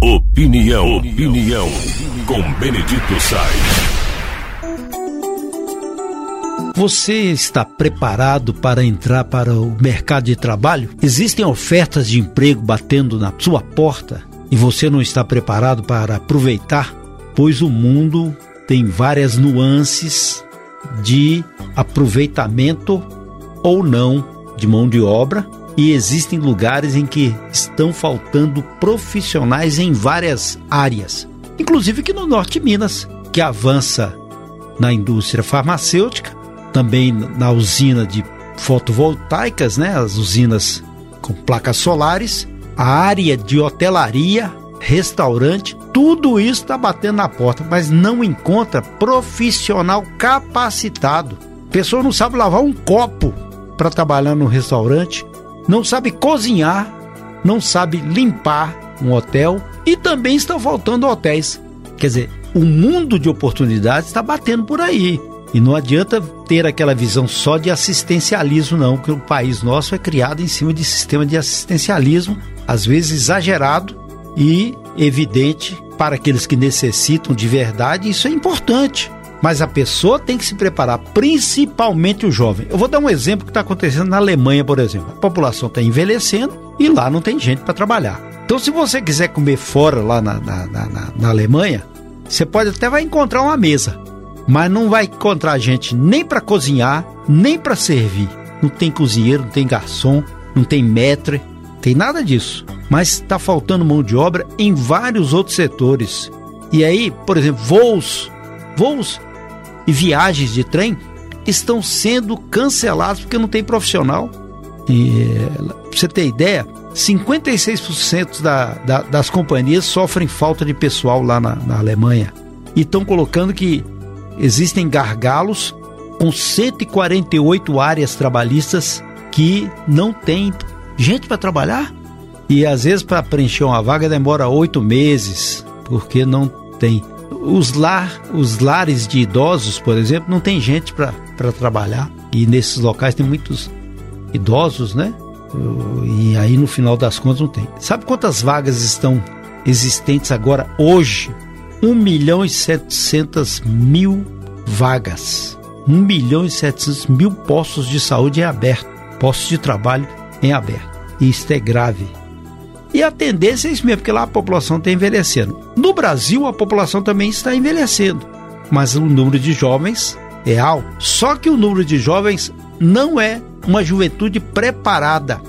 Opinião, opinião, com Benedito Sainz. Você está preparado para entrar para o mercado de trabalho? Existem ofertas de emprego batendo na sua porta e você não está preparado para aproveitar? Pois o mundo tem várias nuances de aproveitamento ou não de mão de obra e existem lugares em que estão faltando profissionais em várias áreas, inclusive aqui no norte de Minas, que avança na indústria farmacêutica, também na usina de fotovoltaicas, né, as usinas com placas solares, a área de hotelaria, restaurante, tudo isso está batendo na porta, mas não encontra profissional capacitado. A pessoa não sabe lavar um copo para trabalhar no restaurante, não sabe cozinhar, não sabe limpar um hotel e também estão faltando hotéis. Quer dizer, o mundo de oportunidades está batendo por aí. E não adianta ter aquela visão só de assistencialismo, não, que o país nosso é criado em cima de sistema de assistencialismo, às vezes exagerado e evidente para aqueles que necessitam de verdade, isso é importante. Mas a pessoa tem que se preparar, principalmente o jovem. Eu vou dar um exemplo que está acontecendo na Alemanha, por exemplo. A população está envelhecendo e lá não tem gente para trabalhar. Então, se você quiser comer fora lá na, na, na, na Alemanha, você pode até vai encontrar uma mesa, mas não vai encontrar gente nem para cozinhar, nem para servir. Não tem cozinheiro, não tem garçom, não tem maître, tem nada disso. Mas está faltando mão de obra em vários outros setores. E aí, por exemplo, voos, voos e viagens de trem estão sendo cancelados porque não tem profissional. E, pra você ter ideia, 56% da, da, das companhias sofrem falta de pessoal lá na, na Alemanha. E estão colocando que existem gargalos com 148 áreas trabalhistas que não tem gente para trabalhar. E às vezes para preencher uma vaga demora oito meses, porque não tem. Os, lar, os lares de idosos, por exemplo, não tem gente para trabalhar. E nesses locais tem muitos idosos, né? E aí no final das contas não tem. Sabe quantas vagas estão existentes agora, hoje? 1 milhão e 700 mil vagas. 1 milhão e 700 mil postos de saúde em aberto, postos de trabalho em aberto. E isso é grave. E a tendência é isso mesmo, porque lá a população está envelhecendo. No Brasil, a população também está envelhecendo, mas o número de jovens é alto. Só que o número de jovens não é uma juventude preparada.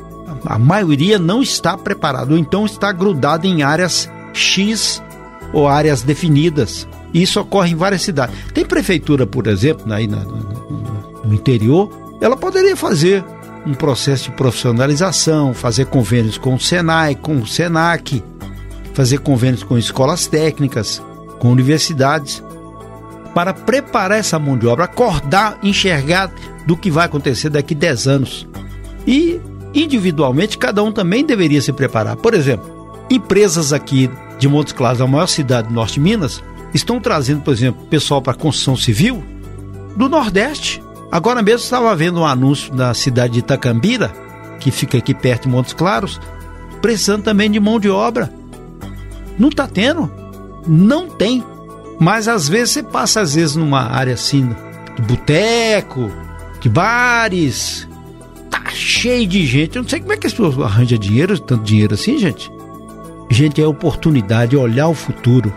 A maioria não está preparada, ou então está grudada em áreas X ou áreas definidas. Isso ocorre em várias cidades. Tem prefeitura, por exemplo, aí no, interior, ela poderia fazer um processo de profissionalização, fazer convênios com o Senai, com o Senac, fazer convênios com escolas técnicas, com universidades, para preparar essa mão de obra, acordar, enxergar do que vai acontecer daqui 10 anos. E individualmente cada um também deveria se preparar. Por exemplo, empresas aqui de Montes Claros, a maior cidade do norte de Minas, estão trazendo, por exemplo, pessoal para construção civil do Nordeste. Agora mesmo estava vendo um anúncio na cidade de Itacambira, que fica aqui perto de Montes Claros, precisando também de mão de obra. Não está tendo? Não tem. Mas às vezes você passa às vezes numa área assim de boteco, de bares, tá cheio de gente. Eu não sei como é que as pessoas arranjam dinheiro, tanto dinheiro assim, gente. Gente, é oportunidade, olhar o futuro.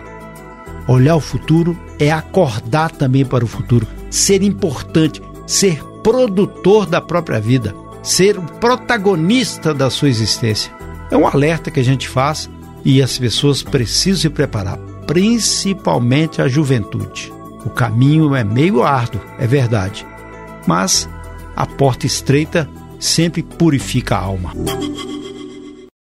Olhar o futuro é acordar também para o futuro, ser importante, ser produtor da própria vida, ser o protagonista da sua existência. É um alerta que a gente faz e as pessoas precisam se preparar, principalmente a juventude. O caminho é meio árduo, é verdade, mas a porta estreita sempre purifica a alma.